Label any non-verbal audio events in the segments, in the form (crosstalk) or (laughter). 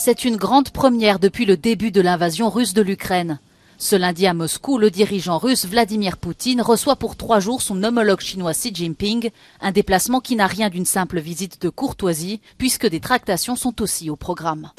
C'est une grande première depuis le début de l'invasion russe de l'Ukraine. Ce lundi à Moscou, le dirigeant russe Vladimir Poutine reçoit pour trois jours son homologue chinois Xi Jinping, un déplacement qui n'a rien d'une simple visite de courtoisie, puisque des tractations sont aussi au programme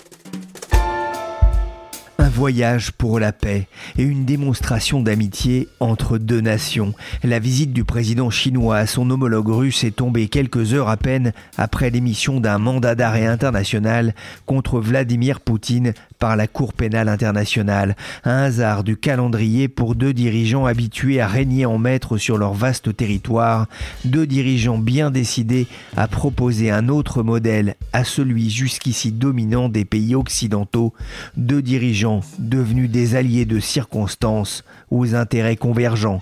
voyage pour la paix et une démonstration d'amitié entre deux nations. La visite du président chinois à son homologue russe est tombée quelques heures à peine après l'émission d'un mandat d'arrêt international contre Vladimir Poutine par la Cour pénale internationale. Un hasard du calendrier pour deux dirigeants habitués à régner en maître sur leur vaste territoire, deux dirigeants bien décidés à proposer un autre modèle à celui jusqu'ici dominant des pays occidentaux, deux dirigeants devenus des alliés de circonstances aux intérêts convergents.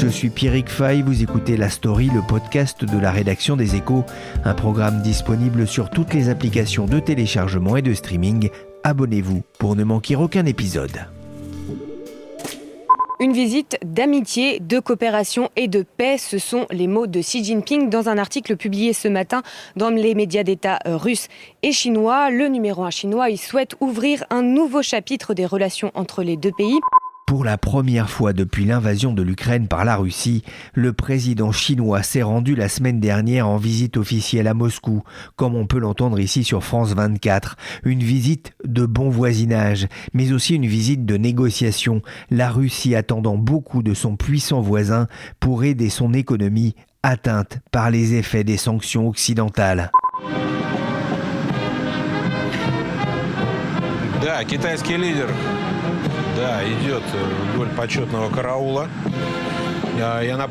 Je suis Pierrick Fay, vous écoutez La Story, le podcast de la rédaction des échos, un programme disponible sur toutes les applications de téléchargement et de streaming. Abonnez-vous pour ne manquer aucun épisode. Une visite d'amitié, de coopération et de paix, ce sont les mots de Xi Jinping dans un article publié ce matin dans les médias d'État russes et chinois. Le numéro 1 chinois, il souhaite ouvrir un nouveau chapitre des relations entre les deux pays. Pour la première fois depuis l'invasion de l'Ukraine par la Russie, le président chinois s'est rendu la semaine dernière en visite officielle à Moscou, comme on peut l'entendre ici sur France 24. Une visite de bon voisinage, mais aussi une visite de négociation, la Russie attendant beaucoup de son puissant voisin pour aider son économie atteinte par les effets des sanctions occidentales.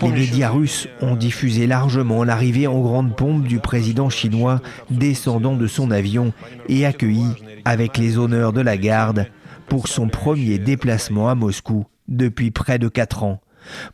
Les médias russes ont diffusé largement l'arrivée en grande pompe du président chinois descendant de son avion et accueilli avec les honneurs de la garde pour son premier déplacement à Moscou depuis près de quatre ans.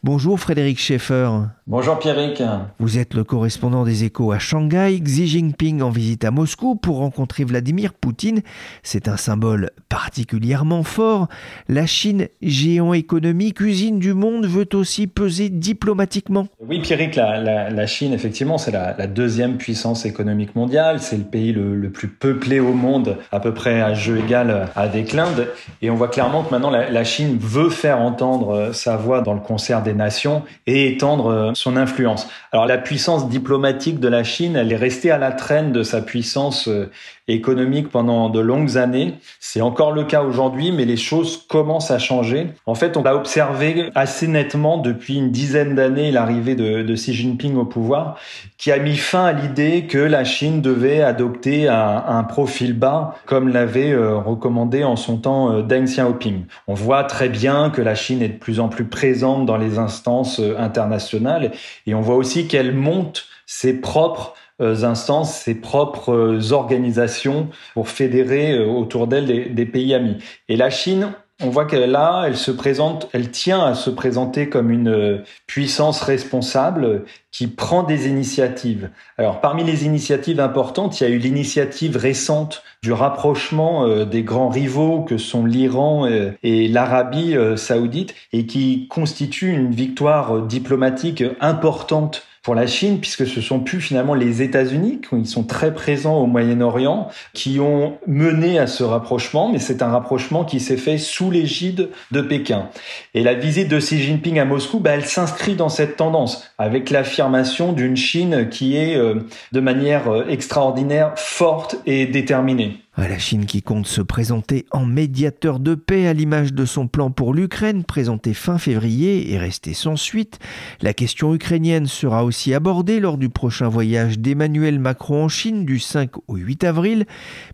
Bonjour Frédéric Schaeffer. Bonjour Pierrick. Vous êtes le correspondant des échos à Shanghai, Xi Jinping en visite à Moscou pour rencontrer Vladimir Poutine. C'est un symbole particulièrement fort. La Chine, géant économique, usine du monde, veut aussi peser diplomatiquement. Oui Pierrick, la, Chine effectivement c'est la, deuxième puissance économique mondiale. C'est le pays le, plus peuplé au monde, à peu près à jeu égal avec l'Inde. Et on voit clairement que maintenant la, la Chine veut faire entendre sa voix dans le conseil des nations et étendre euh, son influence. Alors la puissance diplomatique de la Chine, elle est restée à la traîne de sa puissance euh, économique pendant de longues années. C'est encore le cas aujourd'hui, mais les choses commencent à changer. En fait, on a observé assez nettement depuis une dizaine d'années l'arrivée de, Xi Jinping au pouvoir, qui a mis fin à l'idée que la Chine devait adopter un, profil bas, comme l'avait euh, recommandé en son temps Deng Xiaoping. On voit très bien que la Chine est de plus en plus présente dans les instances euh, internationales et on voit aussi qu'elle monte ses propres euh, instances, ses propres euh, organisations pour fédérer autour d'elle des, pays amis. Et la Chine, on voit qu'elle là, elle se présente, elle tient à se présenter comme une puissance responsable qui prend des initiatives. Alors parmi les initiatives importantes, il y a eu l'initiative récente du rapprochement euh, des grands rivaux que sont l'Iran euh, et l'Arabie euh, saoudite et qui constitue une victoire diplomatique importante pour la Chine, puisque ce sont plus finalement les États-Unis, qui sont très présents au Moyen-Orient, qui ont mené à ce rapprochement, mais c'est un rapprochement qui s'est fait sous l'égide de Pékin. Et la visite de Xi Jinping à Moscou, bah, elle s'inscrit dans cette tendance, avec l'affirmation d'une Chine qui est euh, de manière euh, extraordinaire, forte et déterminée. La Chine qui compte se présenter en médiateur de paix à l'image de son plan pour l'Ukraine présenté fin février et resté sans suite. La question ukrainienne sera aussi abordée lors du prochain voyage d'Emmanuel Macron en Chine du 5 au 8 avril.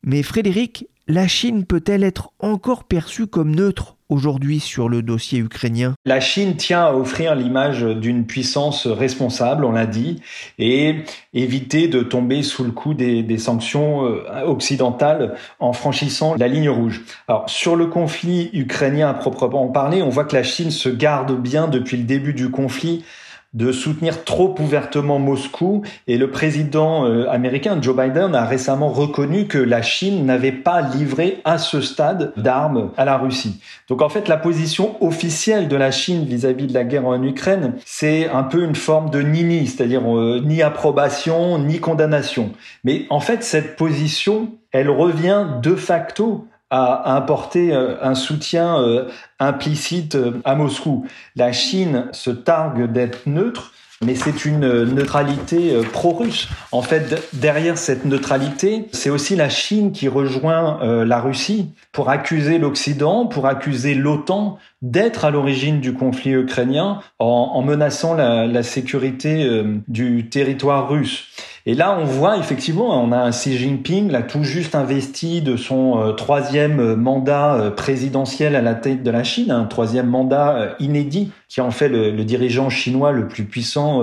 Mais Frédéric, la Chine peut-elle être encore perçue comme neutre aujourd'hui sur le dossier ukrainien? La Chine tient à offrir l'image d'une puissance responsable, on l'a dit, et éviter de tomber sous le coup des, sanctions euh, occidentales en franchissant la ligne rouge. Alors sur le conflit ukrainien à proprement parler, on voit que la Chine se garde bien depuis le début du conflit de soutenir trop ouvertement Moscou et le président euh, américain Joe Biden a récemment reconnu que la Chine n'avait pas livré à ce stade d'armes à la Russie. Donc en fait la position officielle de la Chine vis-à-vis de la guerre en Ukraine, c'est un peu une forme de nini, c'est-à-dire euh, ni approbation ni condamnation. Mais en fait cette position, elle revient de facto à apporter euh, un soutien euh, implicite euh, à Moscou. La Chine se targue d'être neutre, mais c'est une neutralité pro-russe. En fait, derrière cette neutralité, c'est aussi la Chine qui rejoint la Russie pour accuser l'Occident, pour accuser l'OTAN d'être à l'origine du conflit ukrainien en, menaçant la sécurité du territoire russe. Et là, on voit effectivement, on a un Xi Jinping, là tout juste investi de son euh, troisième euh, mandat euh, présidentiel à la tête de la Chine, un troisième mandat inédit qui en fait le, dirigeant chinois le plus puissant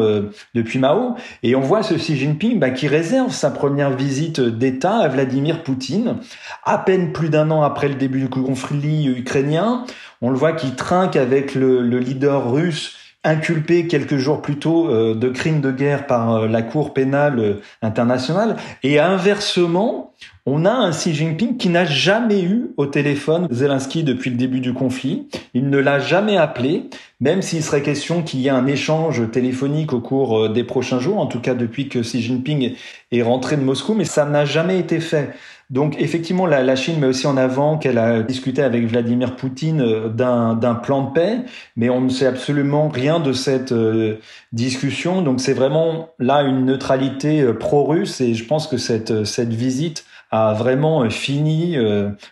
depuis Mao. Et on voit ce Xi Jinping bah, qui réserve sa première visite d'État à Vladimir Poutine, à peine plus d'un an après le début du conflit ukrainien. On le voit qui trinque avec le, le leader russe inculpé quelques jours plus tôt euh, de crimes de guerre par euh, la Cour pénale euh, internationale. Et inversement, on a un Xi Jinping qui n'a jamais eu au téléphone Zelensky depuis le début du conflit. Il ne l'a jamais appelé, même s'il serait question qu'il y ait un échange téléphonique au cours des prochains jours, en tout cas depuis que Xi Jinping est rentré de Moscou, mais ça n'a jamais été fait. Donc effectivement, la, Chine met aussi en avant qu'elle a discuté avec Vladimir Poutine euh, d'un plan de paix, mais on ne sait absolument rien de cette euh, discussion. Donc c'est vraiment là une neutralité euh, pro-russe et je pense que cette, cette visite a vraiment fini,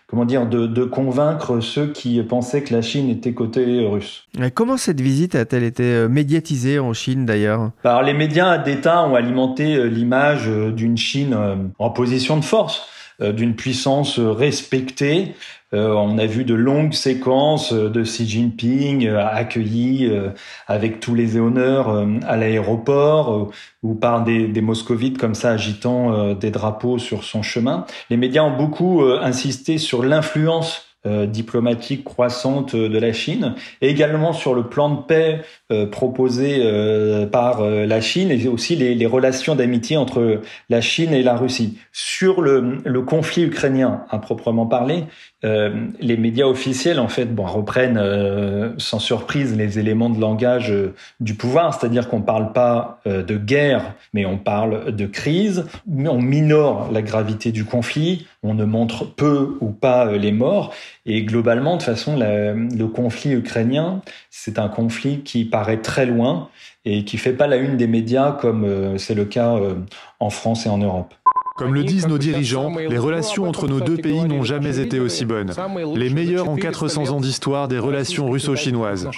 comment dire, de, de, convaincre ceux qui pensaient que la Chine était côté russe. comment cette visite a-t-elle été médiatisée en Chine d'ailleurs? Alors les médias d'État ont alimenté l'image d'une Chine en position de force. Euh, d'une puissance respectée. Euh, on a vu de longues séquences de Xi Jinping euh, accueillis avec tous les honneurs à l'aéroport ou par des, des, moscovites comme ça agitant des drapeaux sur son chemin. Les médias ont beaucoup insisté sur l'influence diplomatique croissante de la Chine, et également sur le plan de paix proposé par la Chine et aussi les, relations d'amitié entre la Chine et la Russie. Sur le, conflit ukrainien à proprement parler, euh, les médias officiels en fait reprennent euh, sans surprise les éléments de langage euh, du pouvoir, c'est-à-dire qu'on parle pas euh, de guerre, mais on parle de crise, on minore la gravité du conflit, on ne montre peu ou pas les morts, et globalement de toute façon le conflit ukrainien c'est un conflit qui paraît très loin et qui fait pas la une des médias comme c'est le cas en France et en Europe. Comme le disent nos dirigeants, les relations entre nos deux pays n'ont jamais été aussi bonnes. Les meilleures en 400 ans d'histoire des relations russo-chinoises.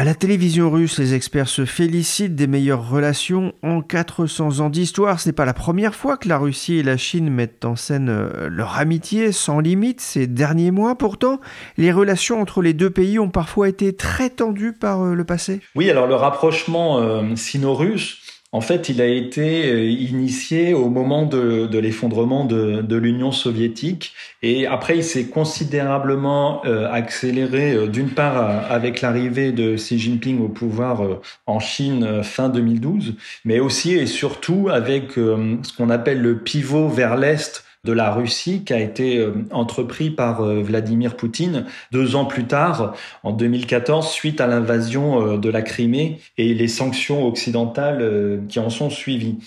À la télévision russe, les experts se félicitent des meilleures relations en 400 ans d'histoire. Ce n'est pas la première fois que la Russie et la Chine mettent en scène euh, leur amitié sans limite ces derniers mois. Pourtant, les relations entre les deux pays ont parfois été très tendues par euh, le passé. Oui, alors le rapprochement euh, sino-russe en fait, il a été euh, initié au moment de, l'effondrement de, l'Union soviétique et après, il s'est considérablement euh, accéléré, euh, d'une part avec l'arrivée de Xi Jinping au pouvoir en Chine fin 2012, mais aussi et surtout avec ce qu'on appelle le pivot vers l'Est de la Russie qui a été euh, entrepris par euh, Vladimir Poutine deux ans plus tard, en 2014, suite à l'invasion euh, de la Crimée et les sanctions occidentales qui en sont suivies.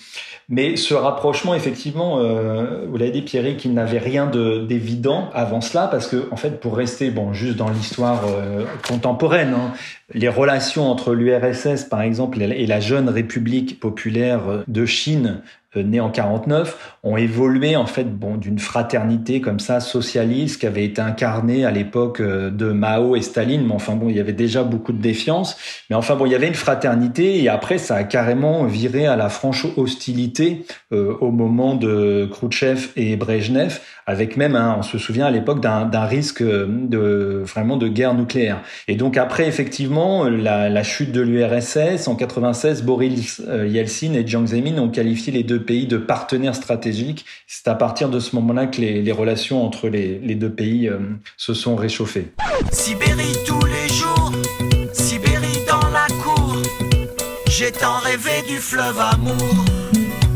Mais ce rapprochement, effectivement, vous l'avez dit, Pierre, qu'il n'avait rien d'évident avant cela, parce que, en fait, pour rester, bon, juste dans l'histoire contemporaine, hein, les relations entre l'URSS, par exemple, et la jeune République populaire de Chine nés en 49, ont évolué en fait bon d'une fraternité comme ça socialiste qui avait été incarnée à l'époque de Mao et Staline. Mais enfin bon, il y avait déjà beaucoup de défiance. Mais enfin bon, il y avait une fraternité et après ça a carrément viré à la franche hostilité au moment de Khrouchtchev et Brejnev, avec même, hein, on se souvient à l'époque d'un risque de vraiment de guerre nucléaire. Et donc après effectivement la, la chute de l'URSS en 96, Boris euh, Yeltsin et Jiang Zemin ont qualifié les deux pays de partenaires stratégiques. C'est à partir de ce moment-là que les, les relations entre les, les deux pays euh, se sont réchauffées. Sibérie tous les jours, Sibérie dans la cour. J'ai tant rêvé du fleuve amour.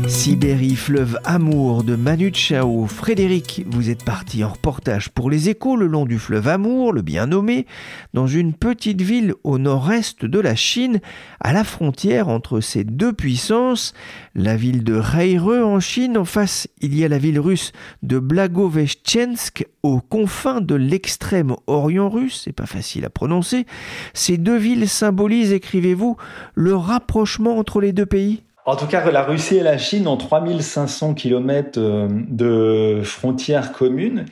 Sibérie, fleuve Amour de Manu Chao. Frédéric, vous êtes parti en reportage pour les échos le long du fleuve Amour, le bien nommé, dans une petite ville au nord-est de la Chine, à la frontière entre ces deux puissances, la ville de Reire en Chine. En face, il y a la ville russe de Blagoveshchensk, aux confins de l'extrême orient russe. C'est pas facile à prononcer. Ces deux villes symbolisent, écrivez-vous, le rapprochement entre les deux pays en tout cas, la Russie et la Chine ont 3500 km euh, de frontières communes.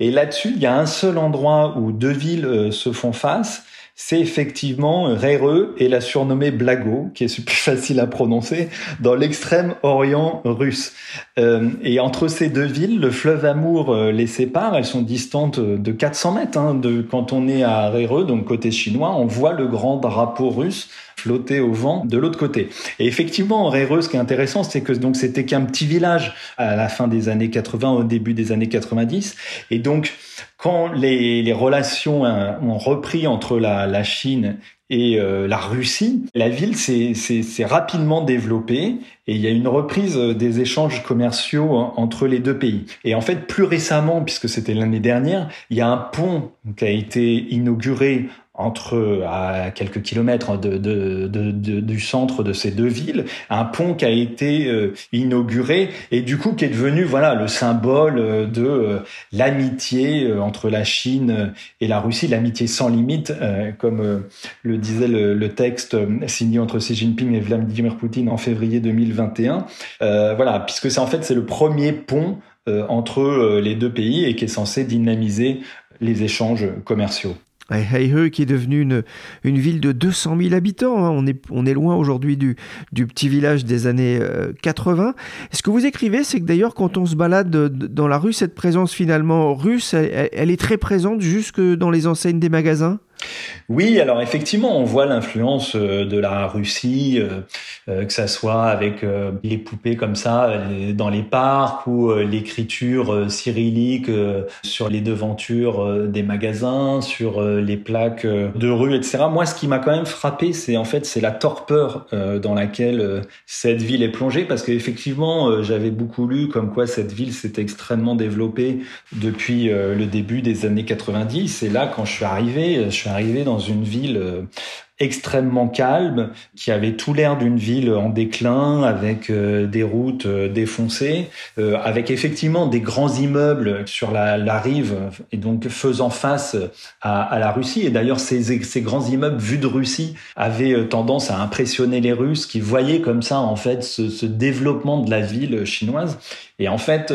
Et là-dessus, il y a un seul endroit où deux villes euh, se font face. C'est effectivement Réreux et la surnommée Blago, qui est plus (laughs) facile à prononcer, dans l'extrême orient russe. Euh, et entre ces deux villes, le fleuve Amour les sépare. Elles sont distantes de 400 mètres. Hein, quand on est à Réreux, donc côté chinois, on voit le grand drapeau russe flotter au vent de l'autre côté. Et effectivement, Réreux, ce qui est intéressant, c'est que donc c'était qu'un petit village à la fin des années 80, au début des années 90. Et donc, quand les, relations hein, ont repris entre la, Chine et euh, la Russie, la ville s'est rapidement développée et il y a une reprise des échanges commerciaux entre les deux pays. Et en fait, plus récemment, puisque c'était l'année dernière, il y a un pont qui a été inauguré entre à quelques kilomètres de, de, de, du centre de ces deux villes, un pont qui a été euh, inauguré et du coup qui est devenu voilà le symbole euh, de euh, l'amitié entre la Chine et la Russie, l'amitié sans limite, comme le disait le, le, texte signé entre Xi Jinping et Vladimir Poutine en février 2021. voilà, puisque c'est en fait c'est le premier pont entre les deux pays et qui est censé dynamiser les échanges commerciaux. Heihe qui est devenu une, une ville de 200 000 habitants. Hein. On, est, on est loin aujourd'hui du, du petit village des années 80. Euh, Ce que vous écrivez, c'est que d'ailleurs, quand on se balade dans la rue, cette présence finalement russe, elle est très présente jusque dans les enseignes des magasins? Oui, alors effectivement, on voit l'influence euh, de la Russie, euh, euh, que ça soit avec les poupées comme ça dans les parcs ou l'écriture cyrillique sur les devantures des magasins, sur les plaques de rue, etc. Moi, ce qui m'a quand même frappé, c'est en fait c'est la torpeur dans laquelle cette ville est plongée, parce qu'effectivement, j'avais beaucoup lu comme quoi cette ville s'est extrêmement développée depuis le début des années 90. Et là, quand je suis arrivé, je suis arrivé dans une ville euh, extrêmement calme, qui avait tout l'air d'une ville en déclin, avec euh, des routes euh, défoncées, euh, avec effectivement des grands immeubles sur la, rive, et donc faisant face à, la Russie. Et d'ailleurs, ces, grands immeubles vus de Russie avaient tendance à impressionner les Russes, qui voyaient comme ça en fait ce, développement de la ville chinoise. Et en fait,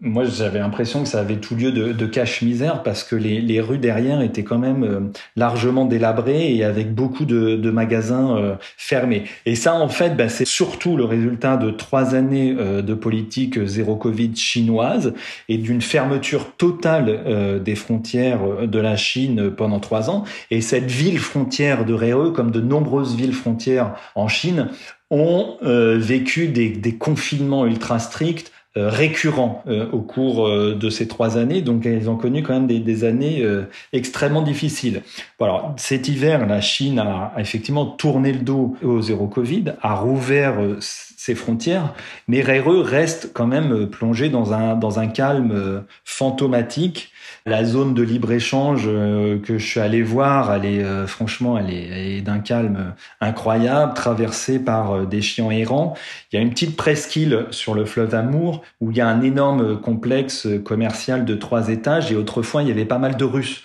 moi, j'avais l'impression que ça avait tout lieu de, cache-misère parce que les, rues derrière étaient quand même largement délabrées et avec beaucoup de, magasins euh, fermés. Et ça, en fait, bah, c'est surtout le résultat de trois années euh, de politique zéro Covid chinoise et d'une fermeture totale euh, des frontières de la Chine pendant trois ans. Et cette ville frontière de Réeux, comme de nombreuses villes frontières en Chine, ont vécu des, des confinements ultra stricts euh, récurrent euh, au cours euh, de ces trois années. Donc, elles ont connu quand même des, des années extrêmement difficiles. Voilà, cet hiver, la Chine a, effectivement tourné le dos au zéro Covid, a rouvert ses frontières, mais RRE reste quand même plongé dans un, dans un calme fantomatique La zone de libre-échange euh, que je suis allé voir, elle est euh, franchement, elle est, d'un calme incroyable, traversée par euh, des chiens errants. Il y a une petite presqu'île sur le fleuve Amour où il y a un énorme complexe commercial de trois étages et autrefois il y avait pas mal de Russes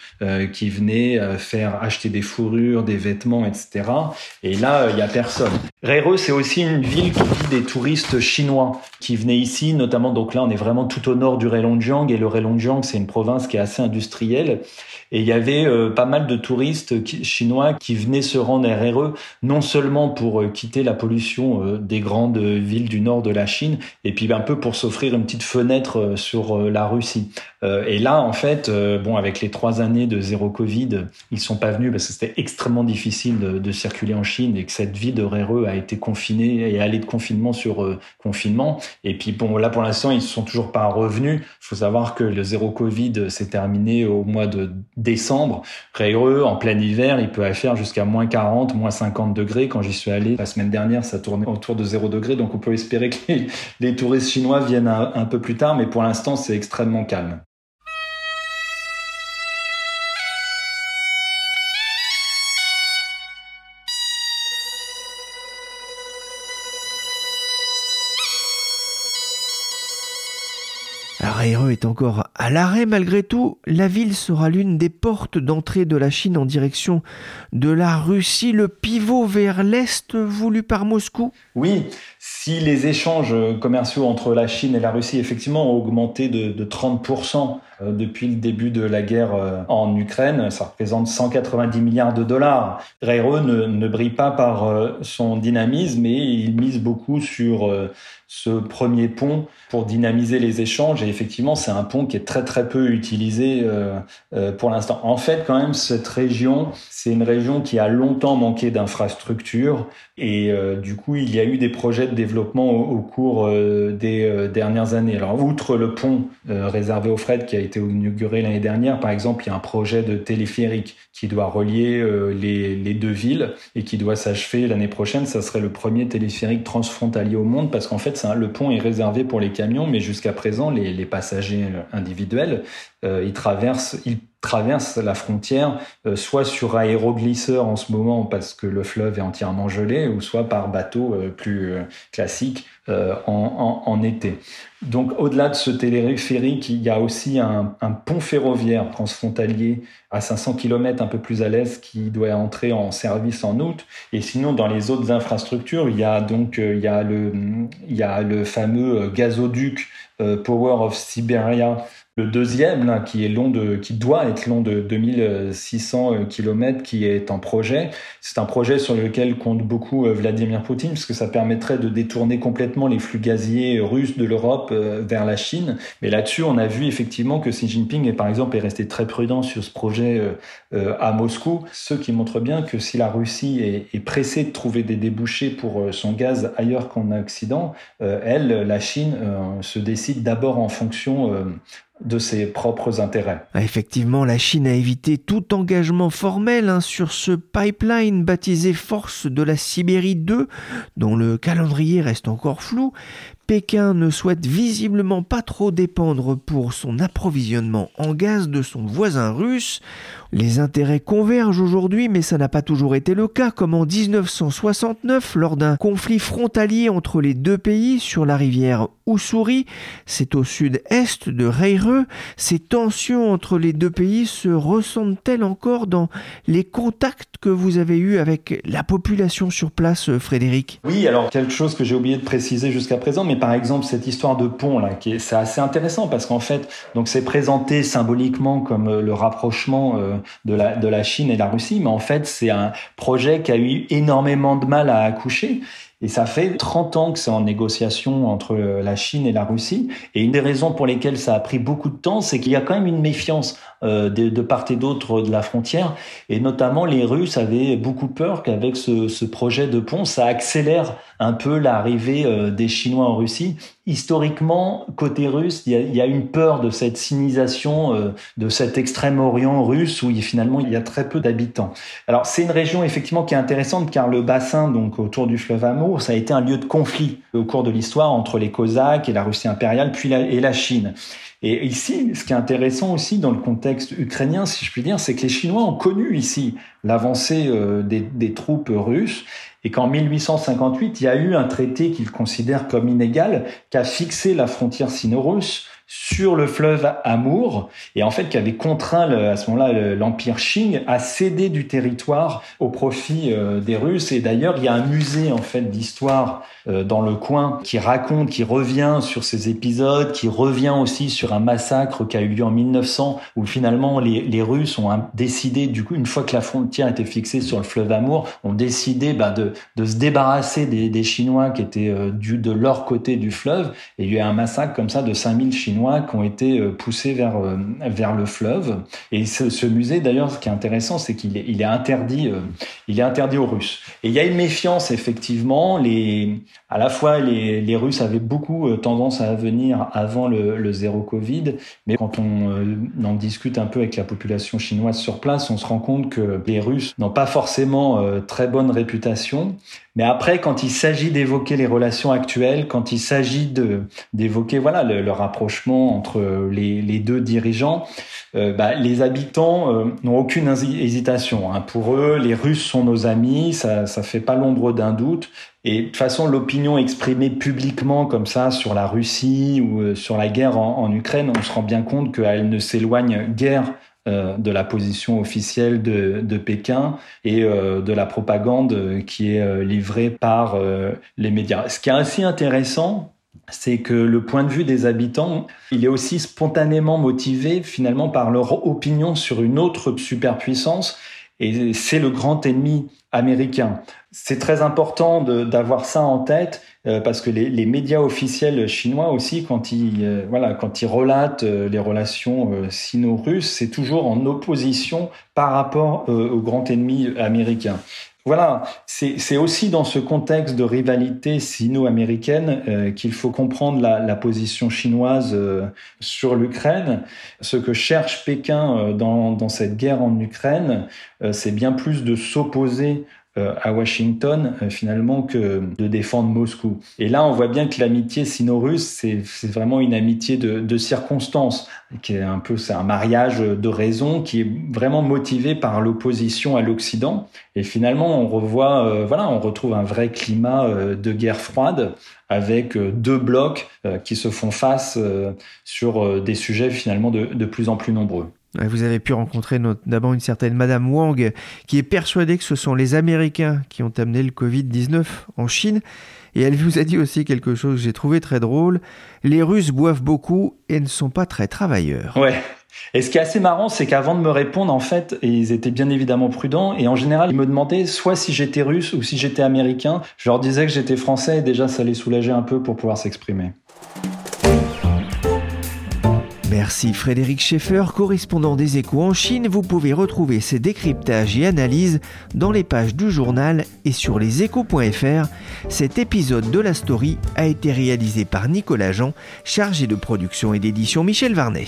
qui venaient faire acheter des fourrures, des vêtements, etc. Et là, il y a personne. Reireux, c'est aussi une ville qui vit des touristes chinois qui venaient ici, notamment donc là on est vraiment tout au nord du Heilongjiang et le Heilongjiang c'est une province qui est assez industrielle et il y avait euh, pas mal de touristes chinois qui venaient se rendre à RRE, non seulement pour euh, quitter la pollution euh, des grandes villes du nord de la Chine, et puis un peu pour s'offrir une petite fenêtre sur la Russie. et là, en fait, bon, avec les trois années de zéro Covid, ils sont pas venus parce que c'était extrêmement difficile de, circuler en Chine et que cette ville de RRE a été confinée et allée de confinement sur confinement. Et puis bon, là pour l'instant, ils sont toujours pas revenus. Il faut savoir que le zéro Covid s'est terminé au mois de décembre. Réreux, en plein hiver, il peut faire jusqu'à moins 40, moins 50 degrés. Quand j'y suis allé la semaine dernière, ça tournait autour de 0 degrés. Donc on peut espérer que les, touristes chinois viennent un peu plus tard, mais pour l'instant, c'est extrêmement calme. Raireux est encore à l'arrêt malgré tout. La ville sera l'une des portes d'entrée de la Chine en direction de la Russie, le pivot vers l'Est voulu par Moscou? Oui, si les échanges commerciaux entre la Chine et la Russie effectivement ont augmenté de, 30% euh, depuis le début de la guerre euh, en Ukraine, ça représente 190 milliards de dollars. Raireux ne, ne brille pas par euh, son dynamisme et il mise beaucoup sur ce premier pont pour dynamiser les échanges. Et effectivement, c'est un pont qui est très très peu utilisé euh, euh, pour l'instant. En fait, quand même, cette région, c'est une région qui a longtemps manqué d'infrastructures. Et euh, du coup, il y a eu des projets de développement au, cours des dernières années. Alors, outre le pont réservé aux fret qui a été inauguré l'année dernière, par exemple, il y a un projet de téléphérique qui doit relier les, les deux villes et qui doit s'achever l'année prochaine. Ça serait le premier téléphérique transfrontalier au monde parce qu'en fait, le pont est réservé pour les camions, mais jusqu'à présent, les, passagers individuels, euh, ils traversent, ils la frontière euh, soit sur aéroglisseur en ce moment parce que le fleuve est entièrement gelé, ou soit par bateau euh, plus classique en, été. Donc au-delà de ce téléphérique, il y a aussi un, un, pont ferroviaire transfrontalier à 500 km un peu plus à l'est qui doit entrer en service en août. Et sinon, dans les autres infrastructures, il y a donc il y a le, il y a le fameux gazoduc Power of Siberia le deuxième, qui est long de, qui doit être long de 2600 euh, km, qui est en projet. C'est un projet sur lequel compte beaucoup euh, Vladimir Poutine, parce que ça permettrait de détourner complètement les flux gaziers russes de l'Europe euh, vers la Chine. Mais là-dessus, on a vu effectivement que Xi Jinping, par exemple, est resté très prudent sur ce projet à Moscou, ce qui montre bien que si la Russie est, pressée de trouver des débouchés pour son gaz ailleurs qu'en Occident, elle, la Chine, se décide d'abord en fonction de ses propres intérêts. Ah, effectivement, la Chine a évité tout engagement formel hein, sur ce pipeline baptisé Force de la Sibérie 2, dont le calendrier reste encore flou, Pékin ne souhaite visiblement pas trop dépendre pour son approvisionnement en gaz de son voisin russe. Les intérêts convergent aujourd'hui, mais ça n'a pas toujours été le cas, comme en 1969 lors d'un conflit frontalier entre les deux pays sur la rivière Ussuri. C'est au sud-est de Reireux. Ces tensions entre les deux pays se ressentent-elles encore dans les contacts que vous avez eus avec la population sur place, Frédéric? Oui, alors quelque chose que j'ai oublié de préciser jusqu'à présent, mais par exemple cette histoire de pont là, c'est assez intéressant parce qu'en fait, donc c'est présenté symboliquement comme euh, le rapprochement euh, de la de la Chine et de la Russie, mais en fait c'est un projet qui a eu énormément de mal à accoucher et ça fait 30 ans que c'est en négociation entre euh, la Chine et la Russie. Et une des raisons pour lesquelles ça a pris beaucoup de temps, c'est qu'il y a quand même une méfiance de, de, part et d'autre de la frontière. Et notamment, les Russes avaient beaucoup peur qu'avec ce, ce, projet de pont, ça accélère un peu l'arrivée euh, des Chinois en Russie. Historiquement, côté russe, il y a, y a une peur de cette sinisation de cet extrême-orient russe où finalement il y a très peu d'habitants. Alors c'est une région effectivement qui est intéressante car le bassin donc autour du fleuve Amur ça a été un lieu de conflit au cours de l'histoire entre les Cosaques et la Russie impériale, puis et la Chine. Et ici, ce qui est intéressant aussi dans le contexte ukrainien, si je puis dire, c'est que les Chinois ont connu ici l'avancée euh, des, des, troupes russes et qu'en 1858, il y a eu un traité qu'ils considèrent comme inégal qui a fixé la frontière sino-russe sur le fleuve Amour. Et en fait qui avait contraint à ce moment-là l'empire Qing à céder du territoire au profit euh, des Russes. Et d'ailleurs il y a un musée en fait d'histoire euh, dans le coin qui raconte qui revient sur ces épisodes qui revient aussi sur un massacre qui a eu lieu en 1900 où finalement les, Russes ont décidé du coup une fois que la frontière était fixée sur le fleuve Amour ont décidé bah, de, de se débarrasser des, des Chinois qui étaient euh, du, de leur côté du fleuve. Et il y a eu un massacre comme ça de 5000 Chinois qui ont été euh, poussés vers euh, vers le fleuve. Et ce, musée, d'ailleurs, ce qui est intéressant, c'est qu'il est, il est interdit, euh, il est interdit aux Russes. Et il y a une méfiance effectivement. Les, à la fois, les, les Russes avaient beaucoup tendance à venir avant le, le zéro Covid, mais quand on en discute un peu avec la population chinoise sur place, on se rend compte que les Russes n'ont pas forcément très bonne réputation. Mais après, quand il s'agit d'évoquer les relations actuelles, quand il s'agit de d'évoquer voilà le, rapprochement entre les, deux dirigeants, euh, bah, les habitants euh, n'ont aucune hésitation. Hein. Pour eux, les Russes sont nos amis, ça ça fait pas l'ombre d'un doute. Et de toute façon, l'opinion exprimée publiquement comme ça sur la Russie ou euh, sur la guerre en, Ukraine, on se rend bien compte qu'elle ne s'éloigne guère de la position officielle de, Pékin et de la propagande qui est livrée par les médias. Ce qui est assez intéressant, c'est que le point de vue des habitants, il est aussi spontanément motivé finalement par leur opinion sur une autre superpuissance, et c'est le grand ennemi américain. C'est très important d'avoir ça en tête euh, parce que les, médias officiels chinois aussi, quand ils euh, voilà, quand ils relatent euh, les relations sino-russes, c'est toujours en opposition par rapport au grand ennemi américain. Voilà, c'est aussi dans ce contexte de rivalité sino-américaine qu'il faut comprendre la, position chinoise sur l'Ukraine. Ce que cherche Pékin dans, cette guerre en Ukraine, c'est bien plus de s'opposer à Washington euh, finalement que de défendre Moscou. Et là, on voit bien que l'amitié sino-russe, c'est vraiment une amitié de, de circonstances, qui est un peu c'est un mariage de raison qui est vraiment motivé par l'opposition à l'Occident. Et finalement, on revoit, euh, voilà, on retrouve un vrai climat de guerre froide avec deux blocs qui se font face sur des sujets finalement de plus en plus nombreux. Vous avez pu rencontrer notamment une certaine Madame Wang qui est persuadée que ce sont les Américains qui ont amené le Covid-19 en Chine. Et elle vous a dit aussi quelque chose que j'ai trouvé très drôle. Les Russes boivent beaucoup et ne sont pas très travailleurs. Ouais. Et ce qui est assez marrant, c'est qu'avant de me répondre, en fait, ils étaient bien évidemment prudents. Et en général, ils me demandaient soit si j'étais russe ou si j'étais américain. Je leur disais que j'étais français et déjà, ça les soulageait un peu pour pouvoir s'exprimer. Merci Frédéric Schaeffer, correspondant des échos en Chine. Vous pouvez retrouver ces décryptages et analyses dans les pages du journal et sur leséchos.fr. Cet épisode de la story a été réalisé par Nicolas Jean, chargé de production et d'édition Michel Varnet.